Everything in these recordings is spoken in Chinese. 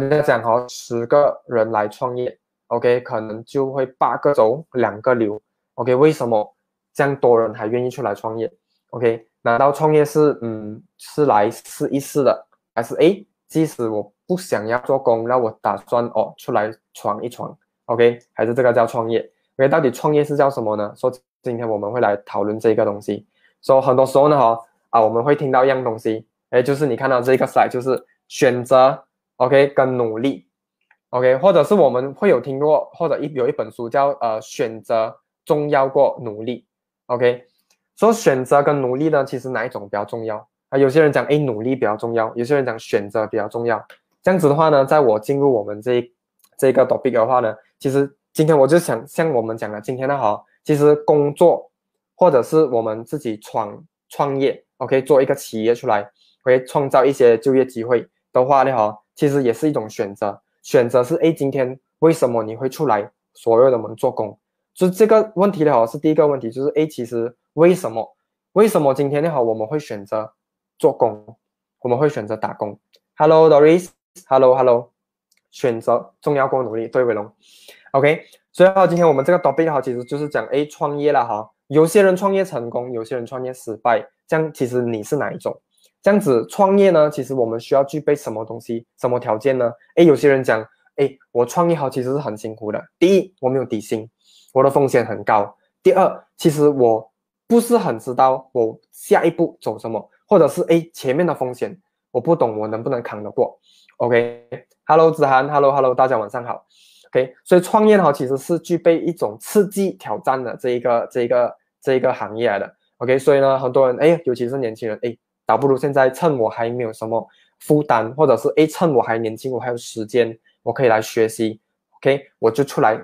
人家讲哈，十个人来创业，OK，可能就会八个走，两个留，OK，为什么这样多人还愿意出来创业？OK，难道创业是嗯是来试一试的，还是诶，即使我不想要做工，那我打算哦出来闯一闯，OK，还是这个叫创业？OK，到底创业是叫什么呢？说今天我们会来讨论这个东西。说很多时候呢哈啊，我们会听到一样东西，哎，就是你看到这个 slide，就是选择。OK，跟努力，OK，或者是我们会有听过，或者一有一本书叫呃选择重要过努力，OK，说选择跟努力呢，其实哪一种比较重要啊？有些人讲哎努力比较重要，有些人讲选择比较重要。这样子的话呢，在我进入我们这这个 topic 的话呢，其实今天我就想像我们讲的，今天的哈，其实工作或者是我们自己创创业，OK，做一个企业出来，会创造一些就业机会的话呢，哈。其实也是一种选择，选择是哎，今天为什么你会出来所有的门做工？就是这个问题的话是第一个问题，就是哎，其实为什么？为什么今天的话我们会选择做工？我们会选择打工？Hello Doris，Hello Hello，选择重要过努力，对伟龙，OK。所以哈，今天我们这个 topic 哈，其实就是讲哎，创业了哈。有些人创业成功，有些人创业失败，这样其实你是哪一种？这样子创业呢，其实我们需要具备什么东西、什么条件呢？诶，有些人讲，诶，我创业好其实是很辛苦的。第一，我没有底薪，我的风险很高。第二，其实我不是很知道我下一步走什么，或者是诶前面的风险我不懂，我能不能扛得过？OK，Hello，子涵，Hello，Hello，大家晚上好。OK，所以创业呢，其实是具备一种刺激、挑战的这一个、这一个、这一个行业来的。OK，所以呢，很多人诶，尤其是年轻人诶。倒不如现在趁我还没有什么负担，或者是哎趁我还年轻，我还有时间，我可以来学习，OK，我就出来，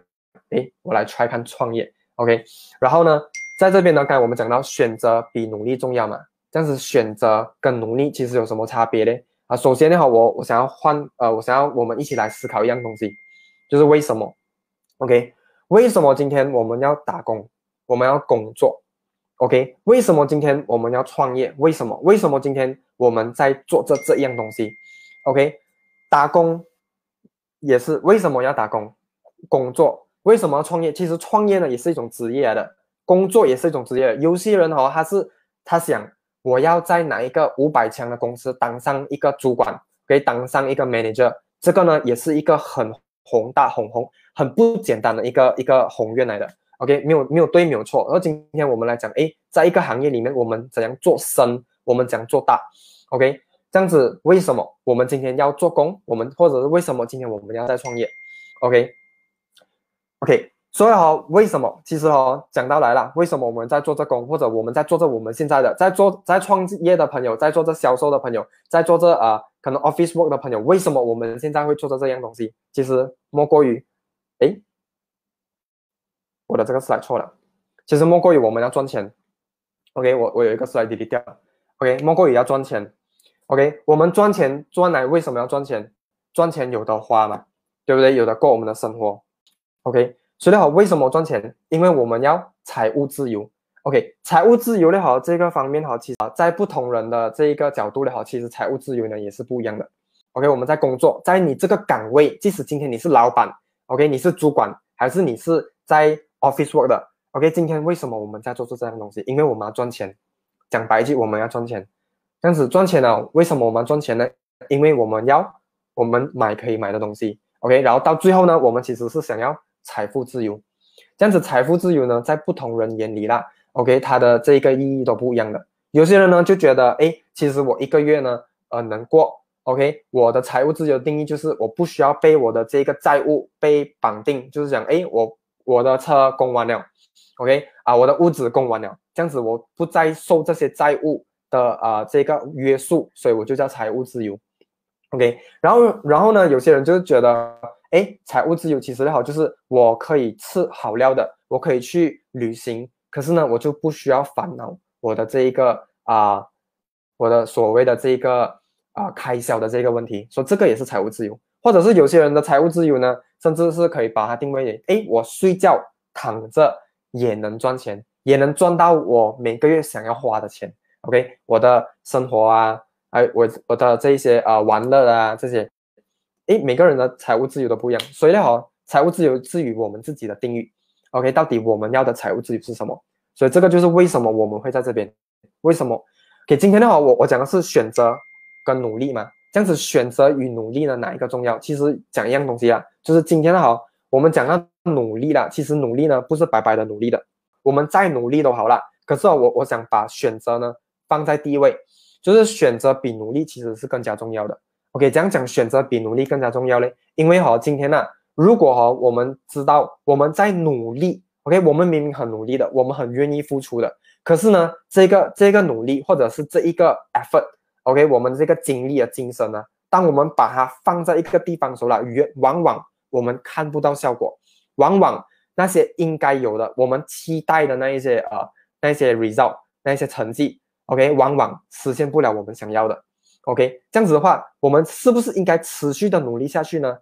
哎，我来 try 看创业，OK，然后呢，在这边呢，刚才我们讲到选择比努力重要嘛，这样子选择跟努力其实有什么差别呢？啊，首先的话，我我想要换，呃，我想要我们一起来思考一样东西，就是为什么，OK，为什么今天我们要打工，我们要工作？？OK，为什么今天我们要创业？为什么？为什么今天我们在做这这样东西？OK，打工也是为什么要打工？工作为什么要创业？其实创业呢也是一种职业的，工作也是一种职业。有些人哦，他是他想我要在哪一个五百强的公司当上一个主管，可以当上一个 manager，这个呢也是一个很宏大、很宏、很不简单的一个一个宏愿来的。OK，没有没有对，没有错。而今天我们来讲，哎，在一个行业里面，我们怎样做深，我们怎样做大？OK，这样子，为什么我们今天要做工？我们或者是为什么今天我们要在创业？OK，OK，所以哈，为什么？其实哈，讲到来了，为什么我们在做这工，或者我们在做这我们现在的在做在创业的朋友，在做这销售的朋友，在做这啊，可能 office work 的朋友，为什么我们现在会做着这样东西？其实莫过于，哎。我的这个 slide 错了，其实莫过于我们要赚钱。OK，我我有一个 slide delete 掉了。OK，莫过于要赚钱。OK，我们赚钱赚来为什么要赚钱？赚钱有的花嘛，对不对？有的过我们的生活。OK，所以好，为什么赚钱？因为我们要财务自由。OK，财务自由的好这个方面好，其实在不同人的这一个角度的好，其实财务自由呢也是不一样的。OK，我们在工作，在你这个岗位，即使今天你是老板，OK，你是主管，还是你是在 Office work 的，OK，今天为什么我们在做这这样东西？因为我们要赚钱。讲白句，我们要赚钱。这样子赚钱呢？为什么我们赚钱呢？因为我们要我们买可以买的东西，OK。然后到最后呢，我们其实是想要财富自由。这样子财富自由呢，在不同人眼里啦，OK，它的这个意义都不一样的。有些人呢就觉得，哎，其实我一个月呢，呃，能过，OK。我的财务自由定义就是我不需要被我的这个债务被绑定，就是讲，哎，我。我的车供完了，OK？啊，我的屋子供完了，这样子我不再受这些债务的啊这个约束，所以我就叫财务自由，OK。然后，然后呢，有些人就觉得，哎，财务自由其实也好，就是我可以吃好料的，我可以去旅行，可是呢，我就不需要烦恼我的这一个啊，我的所谓的这个啊开销的这个问题，说这个也是财务自由，或者是有些人的财务自由呢？甚至是可以把它定位为：哎，我睡觉躺着也能赚钱，也能赚到我每个月想要花的钱。OK，我的生活啊，哎，我我的这一些啊玩乐啊这些诶，每个人的财务自由都不一样，所以呢，哈，财务自由至于我们自己的定义。OK，到底我们要的财务自由是什么？所以这个就是为什么我们会在这边。为什么？OK，今天的话，我我讲的是选择跟努力嘛。这样子选择与努力呢，哪一个重要？其实讲一样东西啊，就是今天的好，我们讲到努力了，其实努力呢不是白白的努力的，我们再努力都好了。可是我我想把选择呢放在第一位，就是选择比努力其实是更加重要的。OK，这样讲选择比努力更加重要嘞，因为哈今天呢，如果哈我们知道我们在努力，OK，我们明明很努力的，我们很愿意付出的，可是呢这个这个努力或者是这一个 effort。OK，我们这个精力的精神呢，当我们把它放在一个地方时候了，越往往我们看不到效果，往往那些应该有的，我们期待的那一些呃那些 result，那些成绩，OK，往往实现不了我们想要的。OK，这样子的话，我们是不是应该持续的努力下去呢？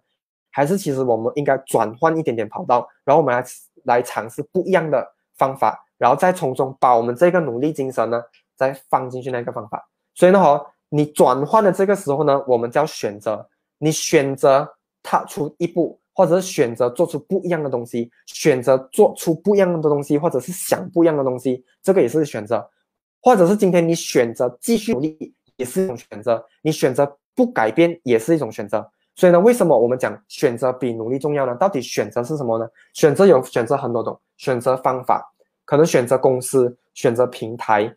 还是其实我们应该转换一点点跑道，然后我们来来尝试不一样的方法，然后再从中把我们这个努力精神呢，再放进去那个方法。所以呢，哈。你转换的这个时候呢，我们就要选择。你选择踏出一步，或者是选择做出不一样的东西，选择做出不一样的东西，或者是想不一样的东西，这个也是选择。或者是今天你选择继续努力，也是一种选择。你选择不改变，也是一种选择。所以呢，为什么我们讲选择比努力重要呢？到底选择是什么呢？选择有选择很多种，选择方法，可能选择公司，选择平台。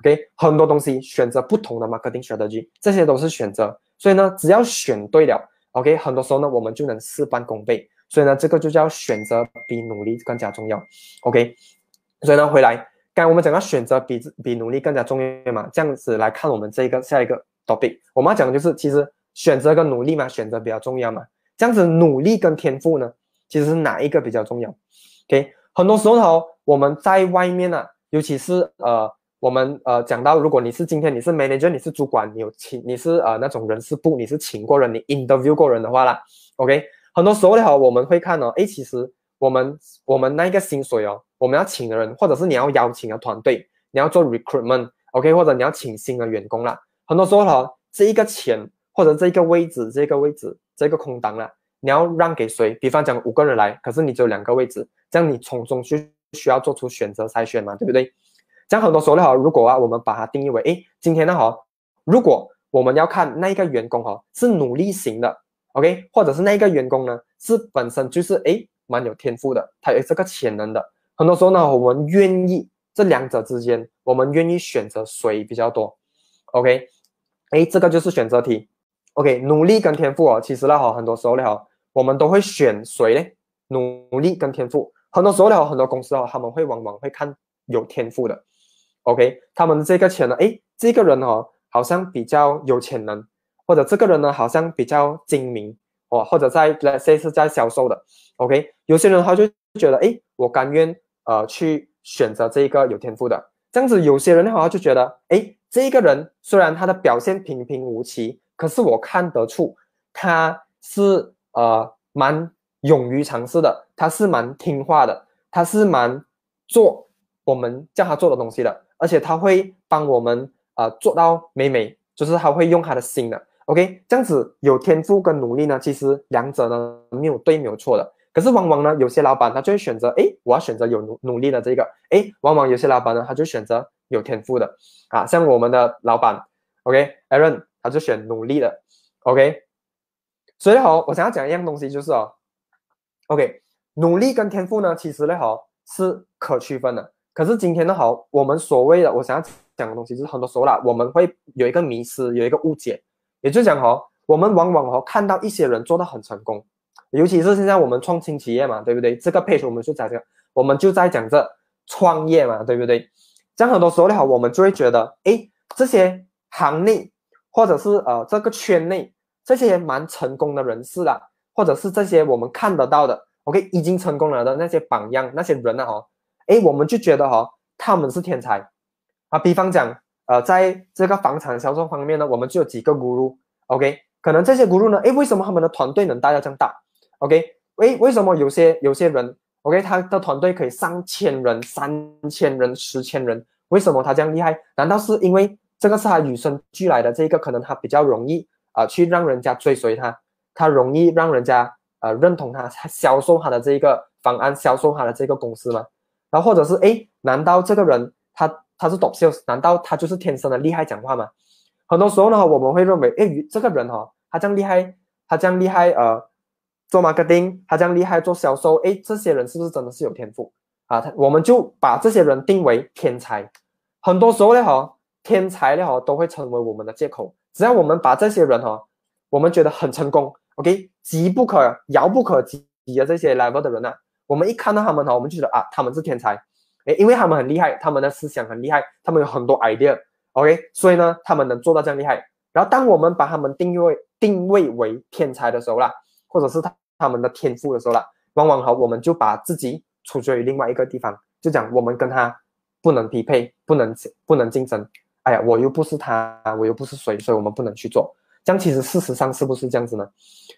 OK，很多东西选择不同的 marketing strategy，这些都是选择。所以呢，只要选对了，OK，很多时候呢，我们就能事半功倍。所以呢，这个就叫选择比努力更加重要。OK，所以呢，回来，刚才我们讲到选择比比努力更加重要嘛，这样子来看我们这个下一个 topic，我们要讲的就是其实选择跟努力嘛，选择比较重要嘛。这样子努力跟天赋呢，其实是哪一个比较重要？OK，很多时候，我们在外面呢，尤其是呃。我们呃讲到，如果你是今天你是 manager，你是主管，你有请你是呃那种人事部，你是请过人，你 interview 过人的话啦，OK，很多时候的话我们会看哦，哎，其实我们我们那个薪水哦，我们要请的人，或者是你要邀请的团队，你要做 recruitment，OK，或者你要请新的员工啦，很多时候哈，这一个钱或者这一个位置，这个位置这个空档啦，你要让给谁？比方讲五个人来，可是你只有两个位置，这样你从中去需要做出选择筛选嘛，对不对？讲很多时候呢，哈，如果啊，我们把它定义为，哎，今天呢，哈，如果我们要看那一个员工，哈，是努力型的，OK，或者是那一个员工呢，是本身就是哎蛮有天赋的，他有这个潜能的，很多时候呢，我们愿意这两者之间，我们愿意选择谁比较多，OK，哎，这个就是选择题，OK，努力跟天赋哦，其实呢，哈，很多时候呢，哈，我们都会选谁呢？努力跟天赋，很多时候呢，很多公司哦，他们会往往会看有天赋的。OK，他们这个钱呢？诶，这个人哦，好像比较有潜能，或者这个人呢，好像比较精明哦，或者在来这是在销售的。OK，有些人他就觉得，诶，我甘愿呃去选择这个有天赋的。这样子，有些人的话就觉得，诶，这个人虽然他的表现平平无奇，可是我看得出他是呃蛮勇于尝试的，他是蛮听话的，他是蛮做我们叫他做的东西的。而且他会帮我们啊做到美美，就是他会用他的心的，OK，这样子有天赋跟努力呢，其实两者呢没有对没有错的。可是往往呢，有些老板他就会选择，哎，我要选择有努努力的这个，哎，往往有些老板呢，他就选择有天赋的，啊，像我们的老板，OK，Aaron，他就选努力的，OK。所以好，我想要讲一样东西，就是哦，OK，努力跟天赋呢，其实呢，好是可区分的。可是今天的好，我们所谓的我想要讲的东西，就是很多时候啦，我们会有一个迷失，有一个误解，也就是讲哈，我们往往哦看到一些人做的很成功，尤其是现在我们创新企业嘛，对不对？这个 page 我们就讲这个，我们就在讲这创业嘛，对不对？这样很多时候的话，我们就会觉得，哎，这些行内或者是呃这个圈内这些蛮成功的人士啦，或者是这些我们看得到的，OK，已经成功了的那些榜样那些人呢，哦。哎，我们就觉得哈，他们是天才啊。比方讲，呃，在这个房产销售方面呢，我们就有几个 guru，OK，可能这些 guru 呢，哎，为什么他们的团队能带到这样大？OK，哎，为什么有些有些人，OK，他的团队可以上千人、三千人、十千人？为什么他这样厉害？难道是因为这个是他与生俱来的这个，可能他比较容易啊，去让人家追随他？他容易让人家呃认同他，销售他的这一个方案，销售他的这个公司吗？然后或者是哎，难道这个人他他是 top sales？难道他就是天生的厉害讲话吗？很多时候呢，我们会认为，哎，这个人哈，他这样厉害，他这样厉害，呃，做 marketing，他这样厉害做销售，哎，这些人是不是真的是有天赋啊？他我们就把这些人定为天才。很多时候呢，哈，天才呢，哈，都会成为我们的借口。只要我们把这些人哈，我们觉得很成功，OK，急不可遥不可及的这些 level 的人呢，我们一看到他们哈，我们就觉得啊，他们是天才，哎，因为他们很厉害，他们的思想很厉害，他们有很多 idea。OK，所以呢，他们能做到这样厉害。然后，当我们把他们定位定位为天才的时候啦，或者是他他们的天赋的时候啦，往往哈，我们就把自己处决于另外一个地方，就讲我们跟他不能匹配，不能不能竞争。哎呀，我又不是他，我又不是谁，所以我们不能去做。这样其实事实上是不是这样子呢？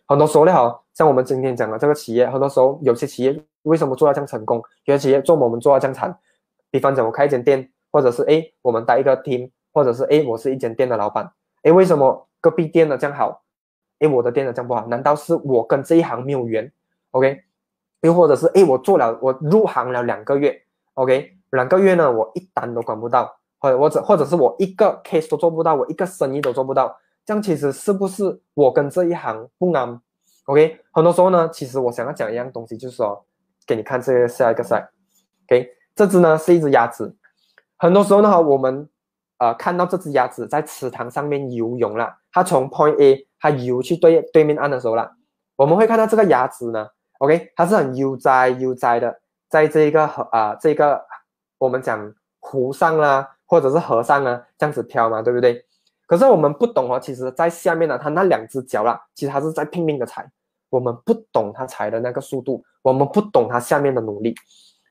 很多时候呢，哈，像我们今天讲的这个企业，很多时候有些企业为什么做到这样成功？有些企业做我们做到这样惨。比方讲，我开一间店，或者是哎，我们带一个 team。或者是哎，我是一间店的老板，哎，为什么隔壁店的这样好，哎，我的店的这样不好？难道是我跟这一行没有缘？OK，又或者是哎，我做了，我入行了两个月，OK，两个月呢，我一单都管不到，或者或者或者是我一个 case 都做不到，我一个生意都做不到，这样其实是不是我跟这一行不安？OK，很多时候呢，其实我想要讲一样东西，就是说给你看这个下一个赛，OK，这只呢是一只鸭子，很多时候呢，我们。呃，看到这只鸭子在池塘上面游泳了，它从 Point A 它游去对对面岸的时候了，我们会看到这个鸭子呢，OK，它是很悠哉悠哉的，在这个河啊，这个我们讲湖上啦，或者是河上啊，这样子飘嘛，对不对？可是我们不懂哦，其实在下面呢，它那两只脚啦，其实它是在拼命的踩，我们不懂它踩的那个速度，我们不懂他下面的努力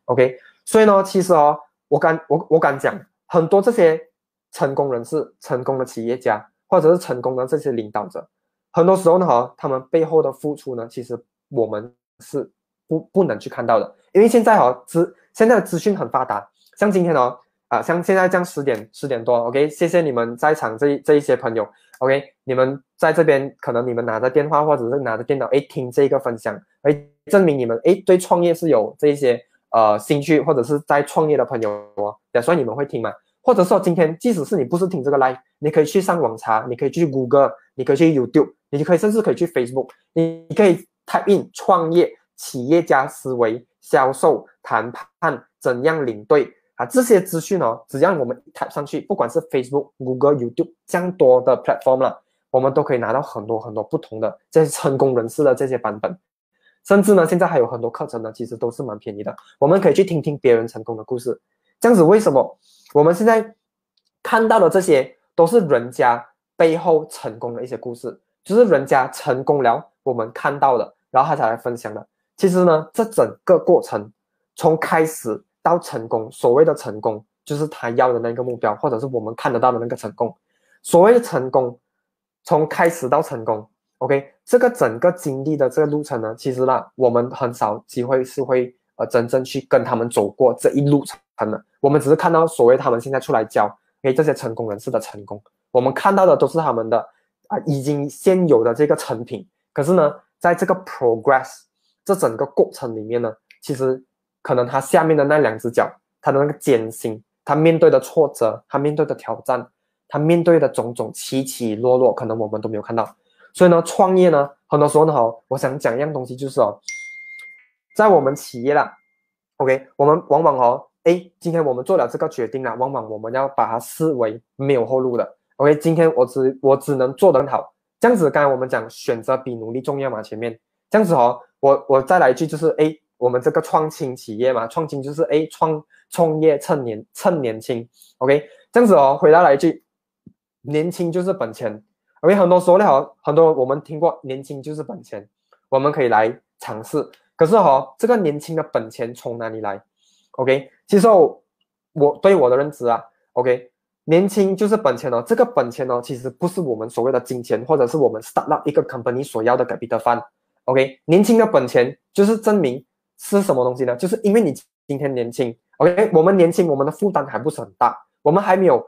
，OK，所以呢，其实哦，我敢我我敢讲很多这些。成功人士、成功的企业家，或者是成功的这些领导者，很多时候呢，哈，他们背后的付出呢，其实我们是不不能去看到的，因为现在哈资现在的资讯很发达，像今天哦，啊，像现在这样十点十点多，OK，谢谢你们在场这这一些朋友，OK，你们在这边可能你们拿着电话或者是拿着电脑，哎，听这个分享，哎，证明你们哎对创业是有这一些呃兴趣，或者是在创业的朋友哦，打算你们会听吗？或者说，今天即使是你不是听这个 live，你可以去上网查，你可以去 Google，你可以去 YouTube，你就可以甚至可以去 Facebook，你可以 type in 创业、企业家思维、销售、谈判、怎样领队啊，这些资讯哦，只要我们 tap 上去，不管是 Facebook、Google、YouTube 这样多的 platform 了，我们都可以拿到很多很多不同的这些成功人士的这些版本，甚至呢，现在还有很多课程呢，其实都是蛮便宜的，我们可以去听听别人成功的故事。这样子为什么？我们现在看到的这些都是人家背后成功的一些故事，就是人家成功了，我们看到的，然后他才来分享的。其实呢，这整个过程从开始到成功，所谓的成功就是他要的那个目标，或者是我们看得到的那个成功。所谓的成功，从开始到成功，OK，这个整个经历的这个路程呢，其实呢，我们很少机会是会呃真正去跟他们走过这一路程。的，我们只是看到所谓他们现在出来教给这些成功人士的成功，我们看到的都是他们的啊已经现有的这个成品。可是呢，在这个 progress 这整个过程里面呢，其实可能他下面的那两只脚，他的那个艰辛，他面对的挫折，他面对的挑战，他面对的种种起起落落，可能我们都没有看到。所以呢，创业呢，很多时候呢，哈，我想讲一样东西，就是哦，在我们企业啦，OK，我们往往哦。哎，今天我们做了这个决定了，往往我们要把它视为没有后路的。OK，今天我只我只能做得很好，这样子。刚才我们讲选择比努力重要嘛，前面这样子哦，我我再来一句就是哎，我们这个创新企业嘛，创新就是哎创创业趁年趁年轻。OK，这样子哦，回答来一句，年轻就是本钱。OK，很多时候呢，好很多我们听过年轻就是本钱，我们可以来尝试。可是哈，这个年轻的本钱从哪里来？OK，其实我对我的认知啊，OK，年轻就是本钱哦。这个本钱哦，其实不是我们所谓的金钱，或者是我们 start up 一个 company 所要的 capital fund。OK，年轻的本钱就是证明是什么东西呢？就是因为你今天年轻，OK，我们年轻，我们的负担还不是很大，我们还没有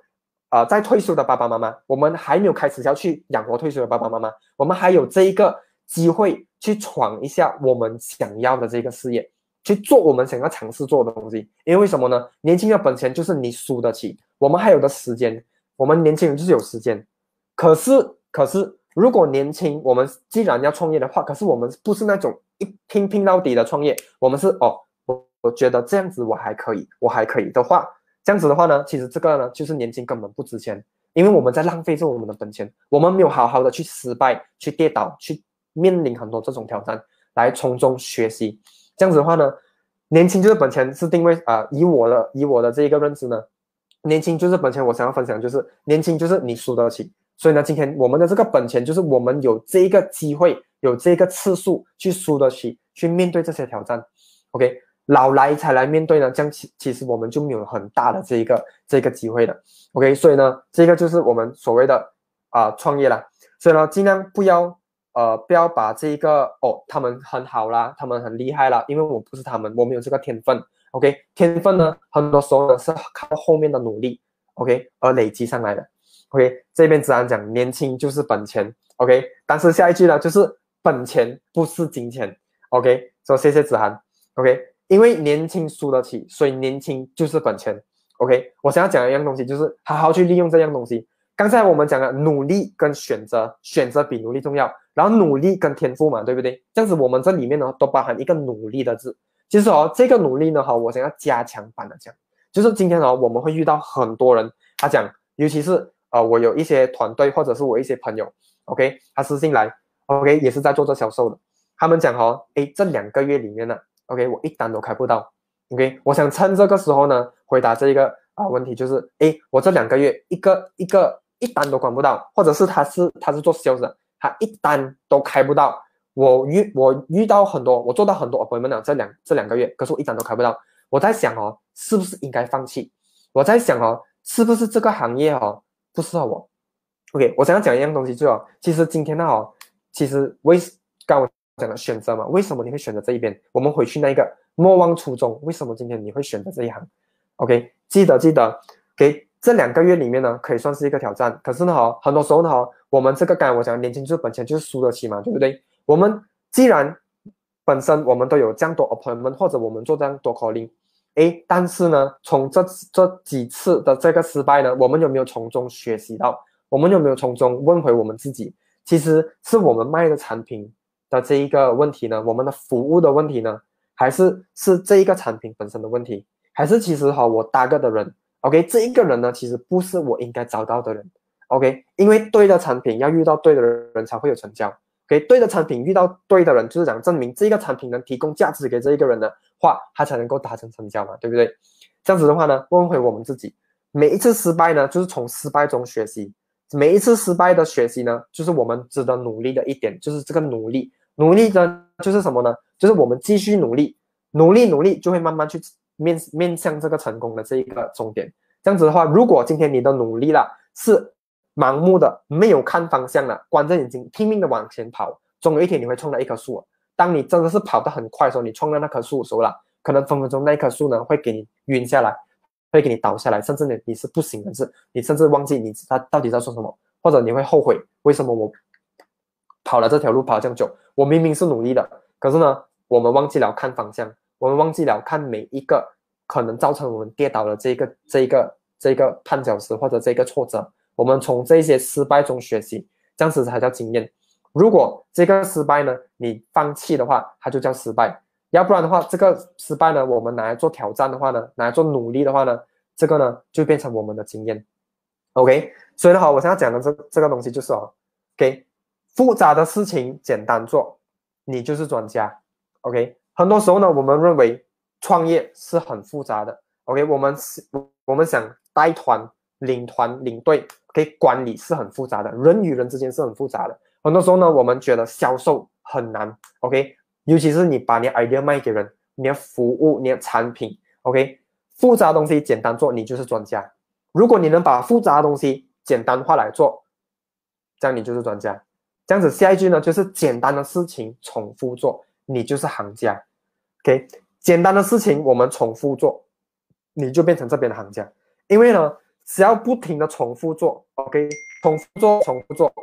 呃在退休的爸爸妈妈，我们还没有开始要去养活退休的爸爸妈妈，我们还有这一个机会去闯一下我们想要的这个事业，去做我们想要尝试做的东西。因为什么呢？年轻的本钱就是你输得起，我们还有的时间，我们年轻人就是有时间。可是，可是，如果年轻，我们既然要创业的话，可是我们不是那种一拼拼到底的创业，我们是哦，我我觉得这样子我还可以，我还可以的话，这样子的话呢，其实这个呢，就是年轻根本不值钱。因为我们在浪费着我们的本钱，我们没有好好的去失败、去跌倒、去面临很多这种挑战，来从中学习。这样子的话呢，年轻就是本钱，是定位啊。以我的以我的这一个认知呢，年轻就是本钱。我想要分享就是，年轻就是你输得起。所以呢，今天我们的这个本钱就是我们有这一个机会，有这个次数去输得起，去面对这些挑战。OK。老来才来面对呢，这样其其实我们就没有很大的这一个这个机会的，OK，所以呢，这个就是我们所谓的啊创业啦，所以呢，尽量不要呃不要把这一个哦他们很好啦，他们很厉害啦，因为我不是他们，我没有这个天分，OK，天分呢很多时候呢是靠后面的努力，OK 而累积上来的，OK，这边自然讲年轻就是本钱，OK，但是下一句呢就是本钱不是金钱，OK，说谢谢子涵，OK。因为年轻输得起，所以年轻就是本钱。OK，我想要讲一样东西，就是好好去利用这样东西。刚才我们讲了努力跟选择，选择比努力重要。然后努力跟天赋嘛，对不对？这样子我们这里面呢都包含一个努力的字。其实哦，这个努力呢，哈，我想要加强版的讲，就是今天哦，我们会遇到很多人，他讲，尤其是呃，我有一些团队或者是我一些朋友，OK，他私信来，OK，也是在做这销售的，他们讲哦，诶，这两个月里面呢。OK，我一单都开不到。OK，我想趁这个时候呢，回答这一个啊问题，就是哎，我这两个月一个一个一单都管不到，或者是他是他是做销售，他一单都开不到。我遇我遇到很多，我做到很多朋友们讲这两这两个月，可是我一单都开不到。我在想哦，是不是应该放弃？我在想哦，是不是这个行业哦不适合我？OK，我想要讲一样东西，就哦，其实今天呢哦，其实为刚我。讲的选择嘛？为什么你会选择这一边？我们回去那一个莫忘初衷，为什么今天你会选择这一行？OK，记得记得，给这两个月里面呢，可以算是一个挑战。可是呢，哈，很多时候呢，哈，我们这个刚才我讲，年轻就是本钱，就是输得起嘛，对不对？我们既然本身我们都有这样多 appointment，或者我们做这样多 calling，哎，但是呢，从这这几次的这个失败呢，我们有没有从中学习到？我们有没有从中问回我们自己？其实是我们卖的产品。的这一个问题呢，我们的服务的问题呢，还是是这一个产品本身的问题，还是其实哈我搭个的人，OK，这一个人呢，其实不是我应该找到的人，OK，因为对的产品要遇到对的人才会有成交，OK，对的产品遇到对的人，就是讲证明这个产品能提供价值给这一个人的话，他才能够达成成交嘛，对不对？这样子的话呢，问回我们自己，每一次失败呢，就是从失败中学习，每一次失败的学习呢，就是我们值得努力的一点，就是这个努力。努力呢，就是什么呢？就是我们继续努力，努力努力，就会慢慢去面面向这个成功的这一个终点。这样子的话，如果今天你的努力了是盲目的，没有看方向了，关着眼睛拼命的往前跑，总有一天你会冲到一棵树。当你真的是跑得很快的时候，你冲到那棵树的时候了，可能分分钟那棵树呢会给你晕下来，会给你倒下来，甚至你你是不行的，是，你甚至忘记你他到底在说什么，或者你会后悔为什么我。跑了这条路跑了这么久，我明明是努力的，可是呢，我们忘记了看方向，我们忘记了看每一个可能造成我们跌倒的这个、这一个、这一个绊脚石或者这个挫折，我们从这些失败中学习，这样子才叫经验。如果这个失败呢，你放弃的话，它就叫失败；要不然的话，这个失败呢，我们拿来做挑战的话呢，拿来做努力的话呢，这个呢就变成我们的经验。OK，所以呢，好，我现在讲的这这个东西就是哦，OK。复杂的事情简单做，你就是专家。OK，很多时候呢，我们认为创业是很复杂的。OK，我们我们想带团、领团、领队给管理是很复杂的，人与人之间是很复杂的。很多时候呢，我们觉得销售很难。OK，尤其是你把你 idea 卖给人，你的服务、你的产品，OK，复杂的东西简单做，你就是专家。如果你能把复杂的东西简单化来做，这样你就是专家。这样子，下一句呢，就是简单的事情重复做，你就是行家。OK，简单的事情我们重复做，你就变成这边的行家。因为呢，只要不停的重复做，OK，重复做，重复做，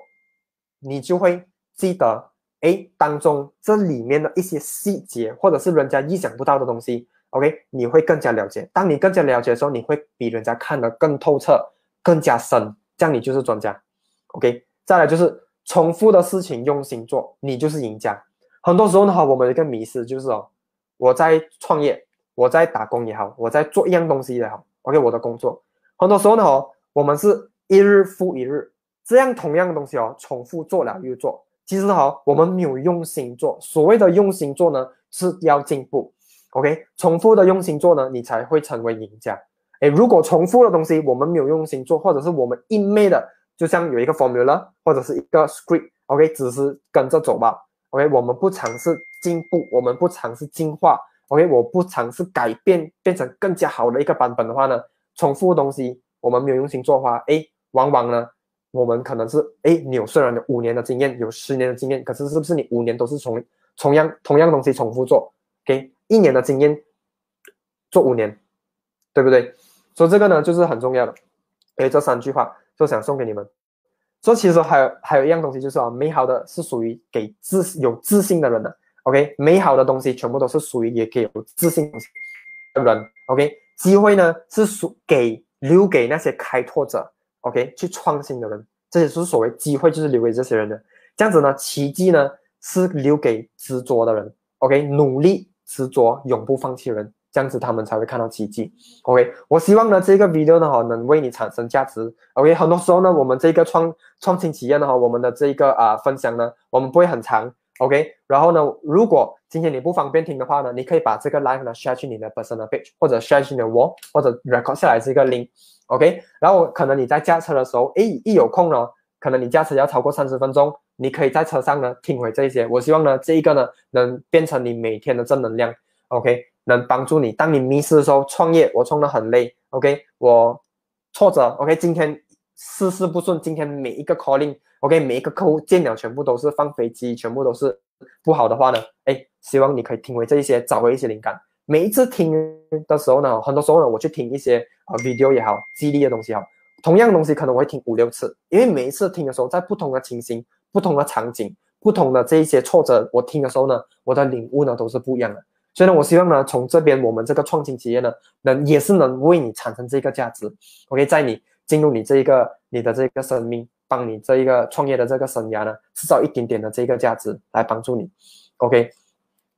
你就会记得哎，当中这里面的一些细节，或者是人家意想不到的东西，OK，你会更加了解。当你更加了解的时候，你会比人家看得更透彻、更加深，这样你就是专家。OK，再来就是重复的事情用心做，你就是赢家。很多时候呢，哈，我们一个迷失就是哦，我在创业，我在打工也好，我在做一样东西也好，OK，我的工作，很多时候呢，哦，我们是一日复一日，这样同样的东西哦，重复做了又做。其实哈，我们没有用心做。所谓的用心做呢，是要进步。OK，重复的用心做呢，你才会成为赢家。哎，如果重复的东西我们没有用心做，或者是我们一昧的，就像有一个 formula 或者是一个 script，OK，只是跟着走吧。OK，我们不尝试进步，我们不尝试进化。OK，我不尝试改变，变成更加好的一个版本的话呢，重复的东西我们没有用心做的话，哎，往往呢。我们可能是哎，你有虽然有五年的经验，有十年的经验，可是是不是你五年都是从同样同样东西重复做？给一年的经验做五年，对不对？所以这个呢就是很重要的。哎，这三句话就想送给你们。说其实还有还有一样东西就是啊，美好的是属于给自有自信的人的。OK，美好的东西全部都是属于也给有自信的人。OK，机会呢是属给留给那些开拓者。OK，去创新的人，这些是所谓机会，就是留给这些人的。这样子呢，奇迹呢是留给执着的人。OK，努力、执着、永不放弃人，这样子他们才会看到奇迹。OK，我希望呢这个 video 呢哈能为你产生价值。OK，很多时候呢我们这个创创新企业呢哈，我们的这个啊分享呢，我们不会很长。OK，然后呢，如果今天你不方便听的话呢，你可以把这个 live 呢 share 去你的 personal page，或者 share 去你的 wall，或者 record 下来这个 link。OK，然后可能你在驾车的时候，哎，一有空呢，可能你驾车要超过三十分钟，你可以在车上呢听回这一些。我希望呢，这一个呢能变成你每天的正能量。OK，能帮助你，当你迷失的时候，创业我创的很累。OK，我挫折。OK，今天事事不顺，今天每一个 calling，OK，每一个客户见了全部都是放飞机，全部都是不好的话呢，哎，希望你可以听回这一些，找回一些灵感。每一次听的时候呢，很多时候呢，我去听一些啊 video 也好，激励的东西也好，同样东西可能我会听五六次，因为每一次听的时候，在不同的情形、不同的场景、不同的这一些挫折，我听的时候呢，我的领悟呢都是不一样的。所以呢，我希望呢，从这边我们这个创新企业呢，能也是能为你产生这个价值。OK，在你进入你这一个你的这个生命，帮你这一个创业的这个生涯呢，制造一点点的这个价值来帮助你。OK。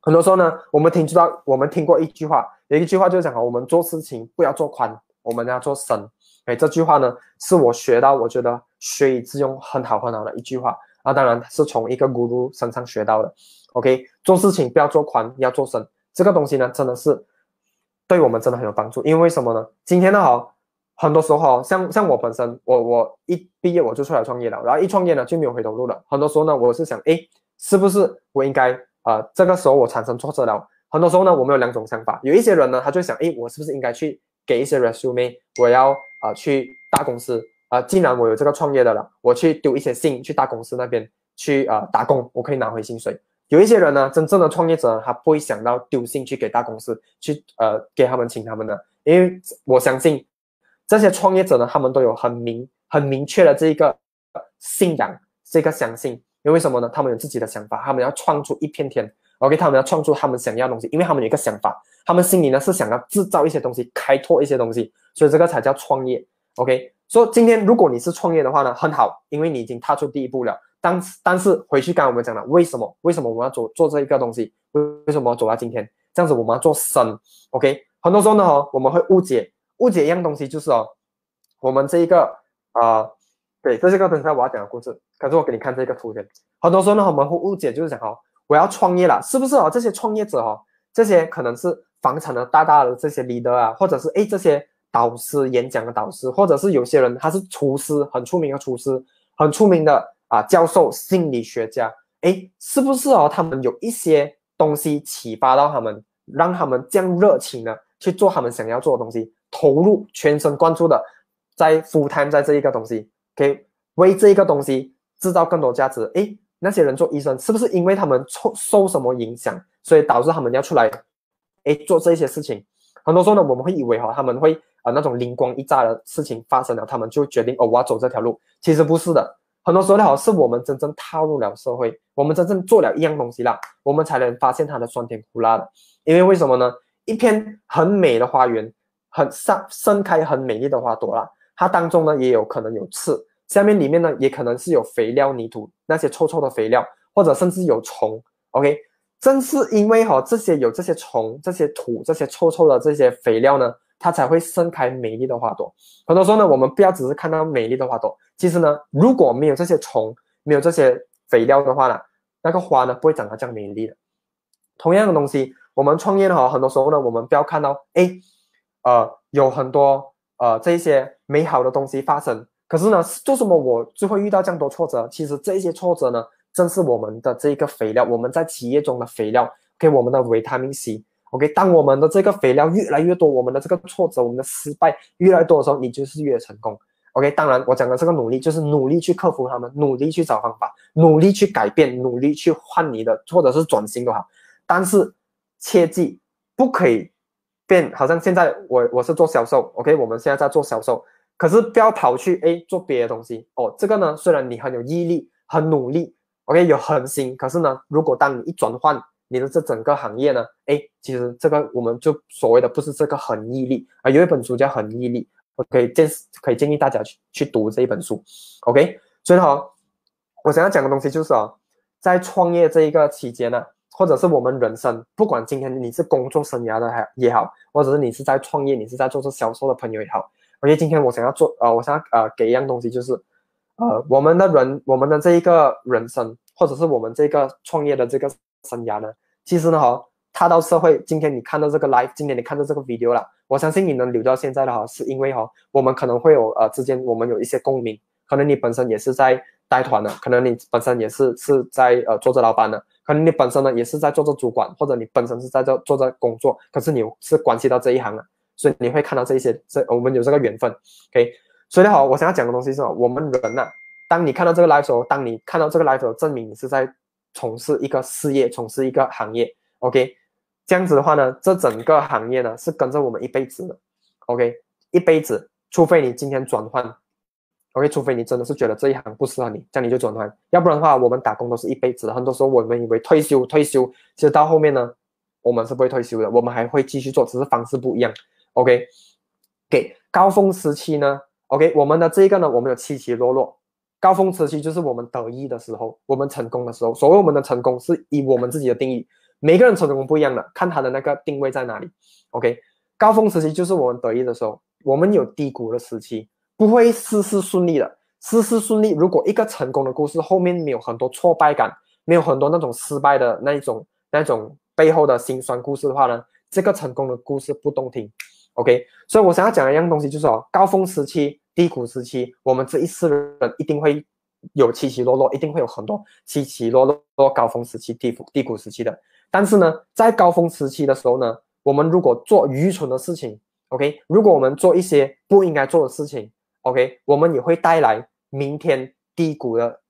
很多时候呢，我们听知道，我们听过一句话，有一句话就是讲我们做事情不要做宽，我们要做深。哎，这句话呢，是我学到，我觉得学以致用很好很好的一句话啊。当然是从一个 guru 身上学到的。OK，做事情不要做宽，要做深。这个东西呢，真的是对我们真的很有帮助。因为什么呢？今天呢，哈，很多时候哈，像像我本身，我我一毕业我就出来创业了，然后一创业呢就没有回头路了。很多时候呢，我是想，哎，是不是我应该？啊，这个时候我产生挫折了。很多时候呢，我们有两种想法。有一些人呢，他就想，哎，我是不是应该去给一些 resume？我要啊去大公司啊。既然我有这个创业的了，我去丢一些信去大公司那边去啊打工，我可以拿回薪水。有一些人呢，真正的创业者他不会想到丢信去给大公司去呃给他们请他们的，因为我相信这些创业者呢，他们都有很明很明确的这一个信仰，这个相信。因为什么呢？他们有自己的想法，他们要创出一片天。OK，他们要创出他们想要的东西，因为他们有一个想法，他们心里呢是想要制造一些东西，开拓一些东西，所以这个才叫创业。OK，说今天如果你是创业的话呢，很好，因为你已经踏出第一步了。但但是回去刚刚我们讲了，为什么？为什么我们要做做这一个东西？为为什么走到今天？这样子我们要做深。OK，很多时候呢，哈，我们会误解误解一样东西，就是哦，我们这一个啊。对，这是个等下我要讲的故事。可是我给你看这个图片，很多时候呢，我们会误解，就是讲哦，我要创业了，是不是哦？这些创业者哦，这些可能是房产的大大的这些 leader 啊，或者是哎这些导师演讲的导师，或者是有些人他是厨师，很出名的厨师，很出名的啊教授，心理学家，哎，是不是哦？他们有一些东西启发到他们，让他们这样热情的去做他们想要做的东西，投入全神贯注的在 full time 在这一个东西。可以为这一个东西制造更多价值。诶，那些人做医生是不是因为他们受受什么影响，所以导致他们要出来，诶做这些事情？很多时候呢，我们会以为哈，他们会啊那种灵光一乍的事情发生了，他们就决定哦我要走这条路。其实不是的，很多时候呢，好是我们真正踏入了社会，我们真正做了一样东西了，我们才能发现它的酸甜苦辣的。因为为什么呢？一片很美的花园，很盛盛开很美丽的花朵啦，它当中呢也有可能有刺，下面里面呢也可能是有肥料泥土那些臭臭的肥料，或者甚至有虫。OK，正是因为哈这些有这些虫、这些土、这些臭臭的这些肥料呢。它才会盛开美丽的花朵。很多时候呢，我们不要只是看到美丽的花朵，其实呢，如果没有这些虫，没有这些肥料的话呢，那个花呢不会长得这样美丽的。同样的东西，我们创业的话，很多时候呢，我们不要看到，哎，呃，有很多呃这些美好的东西发生，可是呢，做什么我就会遇到这样多挫折？其实这些挫折呢，正是我们的这个肥料，我们在企业中的肥料，给我们的维他命 C。OK，当我们的这个肥料越来越多，我们的这个挫折、我们的失败越来越多的时候，你就是越成功。OK，当然我讲的这个努力就是努力去克服他们，努力去找方法，努力去改变，努力去换你的，或者是转型都好。但是切记不可以变，好像现在我我是做销售，OK，我们现在在做销售，可是不要跑去哎做别的东西哦。这个呢，虽然你很有毅力、很努力，OK，有恒心，可是呢，如果当你一转换。你的这整个行业呢？哎，其实这个我们就所谓的不是这个恒毅力啊，有一本书叫《恒毅力》，我可以建可以建议大家去去读这一本书。OK，所以呢，我想要讲的东西就是啊，在创业这一个期间呢，或者是我们人生，不管今天你是工作生涯的还也好，或者是你是在创业，你是在做这销售的朋友也好而且今天我想要做呃，我想要呃给一样东西，就是呃，我们的人，我们的这一个人生，或者是我们这个创业的这个。生涯呢？其实呢，哈，踏到社会，今天你看到这个 live，今天你看到这个 video 了，我相信你能留到现在的哈，是因为哈，我们可能会有呃之间我们有一些共鸣，可能你本身也是在带团的，可能你本身也是是在呃做着老板的，可能你本身呢也是在做着主管，或者你本身是在这做着工作，可是你是关系到这一行的，所以你会看到这一些，这我们有这个缘分，OK，所以好，我想要讲的东西是我们人呐，当你看到这个 live 时候，当你看到这个 live 时候，证明你是在。从事一个事业，从事一个行业，OK，这样子的话呢，这整个行业呢是跟着我们一辈子的，OK，一辈子，除非你今天转换，OK，除非你真的是觉得这一行不适合你，这样你就转换，要不然的话，我们打工都是一辈子的，很多时候我们以为退休退休，其实到后面呢，我们是不会退休的，我们还会继续做，只是方式不一样。，OK，给高峰时期呢，OK，我们的这个呢，我们有起起落落。高峰时期就是我们得意的时候，我们成功的时候。所谓我们的成功，是以我们自己的定义，每个人成功不一样的，看他的那个定位在哪里。OK，高峰时期就是我们得意的时候，我们有低谷的时期，不会事事顺利的。事事顺利，如果一个成功的故事后面没有很多挫败感，没有很多那种失败的那一种那种背后的辛酸故事的话呢，这个成功的故事不动听。OK，所以我想要讲一样东西就是哦，高峰时期。低谷时期，我们这一世人一定会有起起落落，一定会有很多起起落落、高峰时期、低谷低谷时期的。但是呢，在高峰时期的时候呢，我们如果做愚蠢的事情，OK，如果我们做一些不应该做的事情，OK，我们也会带来明天低谷的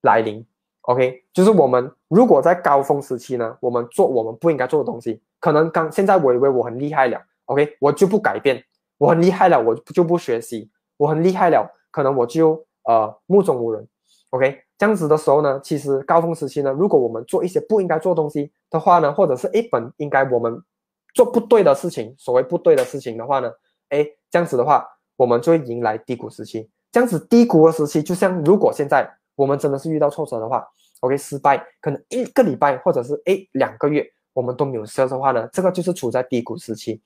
来临。OK，就是我们如果在高峰时期呢，我们做我们不应该做的东西，可能刚现在我以为我很厉害了，OK，我就不改变，我很厉害了，我就不学习。我很厉害了，可能我就呃目中无人，OK，这样子的时候呢，其实高峰时期呢，如果我们做一些不应该做东西的话呢，或者是一本应该我们做不对的事情，所谓不对的事情的话呢，哎，这样子的话，我们就会迎来低谷时期。这样子低谷的时期，就像如果现在我们真的是遇到挫折的话，OK，失败，可能一个礼拜或者是哎两个月我们都没有事的话呢，这个就是处在低谷时期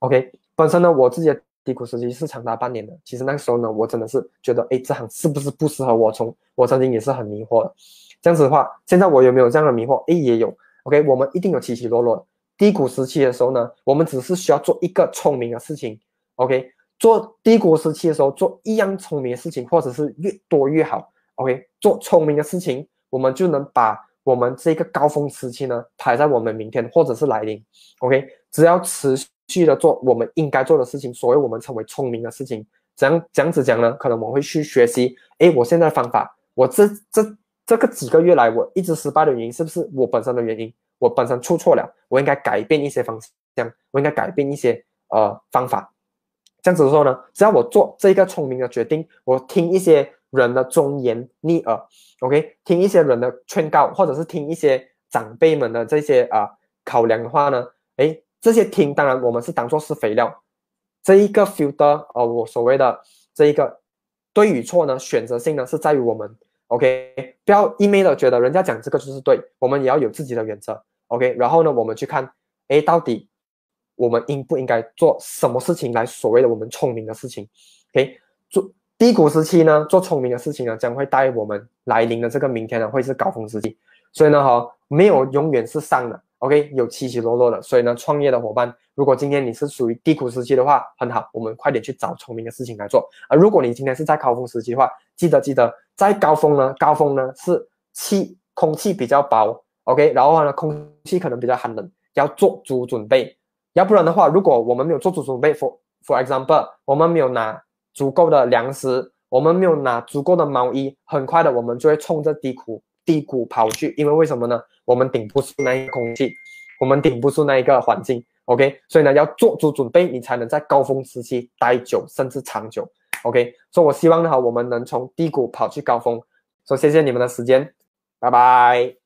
，OK，本身呢我自己的。低谷时期是长达半年的。其实那个时候呢，我真的是觉得，哎，这行是不是不适合我？从我曾经也是很迷惑的。这样子的话，现在我有没有这样的迷惑？哎，也有。OK，我们一定有起起落落。低谷时期的时候呢，我们只是需要做一个聪明的事情。OK，做低谷时期的时候，做一样聪明的事情，或者是越多越好。OK，做聪明的事情，我们就能把我们这个高峰时期呢排在我们明天或者是来临。OK，只要持续。去的做我们应该做的事情，所谓我们称为聪明的事情，怎样这样子讲呢？可能我会去学习，哎，我现在的方法，我这这这个几个月来我一直失败的原因，是不是我本身的原因？我本身出错了，我应该改变一些方向，我应该改变一些呃方法。这样子说呢，只要我做这个聪明的决定，我听一些人的忠言逆耳，OK，听一些人的劝告，或者是听一些长辈们的这些啊考量的话呢，哎，这些听当然我们是当做是肥料，这一个 filter 呃，我所谓的这一个对与错呢，选择性呢是在于我们，OK，不要一昧的觉得人家讲这个就是对，我们也要有自己的原则，OK，然后呢，我们去看，哎，到底我们应不应该做什么事情来所谓的我们聪明的事情，OK。做低谷时期呢，做聪明的事情呢，将会带我们来临的这个明天呢，会是高峰时期。所以呢，哈，没有永远是上的，OK，有起起落落的。所以呢，创业的伙伴，如果今天你是属于低谷时期的话，很好，我们快点去找聪明的事情来做。而如果你今天是在高峰时期的话，记得记得，在高峰呢，高峰呢是气空气比较薄，OK，然后呢，空气可能比较寒冷，要做足准备。要不然的话，如果我们没有做足准备，for for example，我们没有拿。足够的粮食，我们没有拿足够的毛衣，很快的我们就会冲着低谷低谷跑去，因为为什么呢？我们顶不住那一个空气，我们顶不住那一个环境，OK，所以呢要做足准备，你才能在高峰时期待久甚至长久，OK，所以我希望呢，我们能从低谷跑去高峰，说谢谢你们的时间，拜拜。